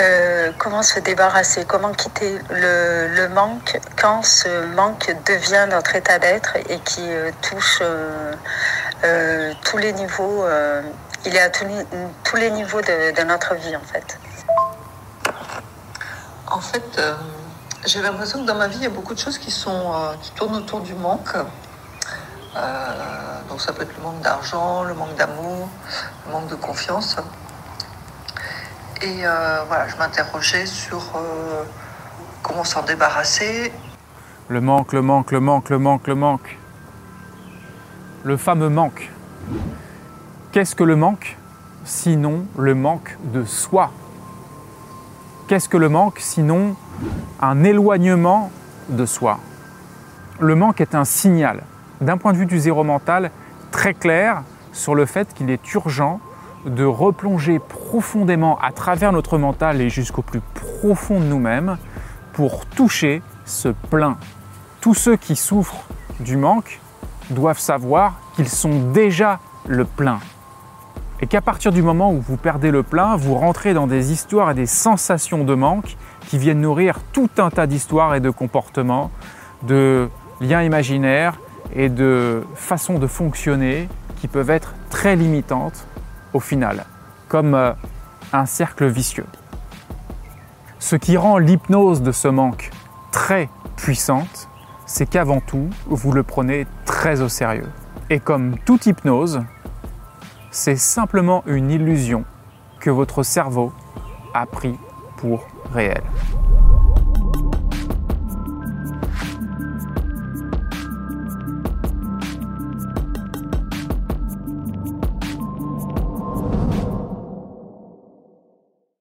Euh, comment se débarrasser, comment quitter le, manque quand ce manque devient notre état d'être et qui euh, touche euh, tous les niveaux, il est à tous les, niveaux de, de, notre vie en fait. En fait, j'ai l'impression que dans ma vie, il y a beaucoup de choses qui, sont, qui tournent autour du manque. donc ça peut être le manque d'argent, le manque d'amour, le manque de confiance. Et euh, voilà, je m'interrogeais sur euh, comment s'en débarrasser. Le manque, le manque, le manque, le manque, le manque. Le fameux manque. Qu'est-ce que le manque sinon le manque de soi? Qu'est-ce que le manque sinon un éloignement de soi? Le manque est un signal, d'un point de vue du zéro mental, très clair sur le fait qu'il est urgent de replonger profondément à travers notre mental et jusqu'au plus profond de nous-mêmes pour toucher ce plein. Tous ceux qui souffrent du manque doivent savoir qu'ils sont déjà le plein. Et qu'à partir du moment où vous perdez le plein, vous rentrez dans des histoires et des sensations de manque qui viennent nourrir tout un tas d'histoires et de comportements, de liens imaginaires et de façons de fonctionner qui peuvent être très limitantes final, comme euh, un cercle vicieux. Ce qui rend l'hypnose de ce manque très puissante, c'est qu'avant tout, vous le prenez très au sérieux. Et comme toute hypnose, c'est simplement une illusion que votre cerveau a pris pour réelle.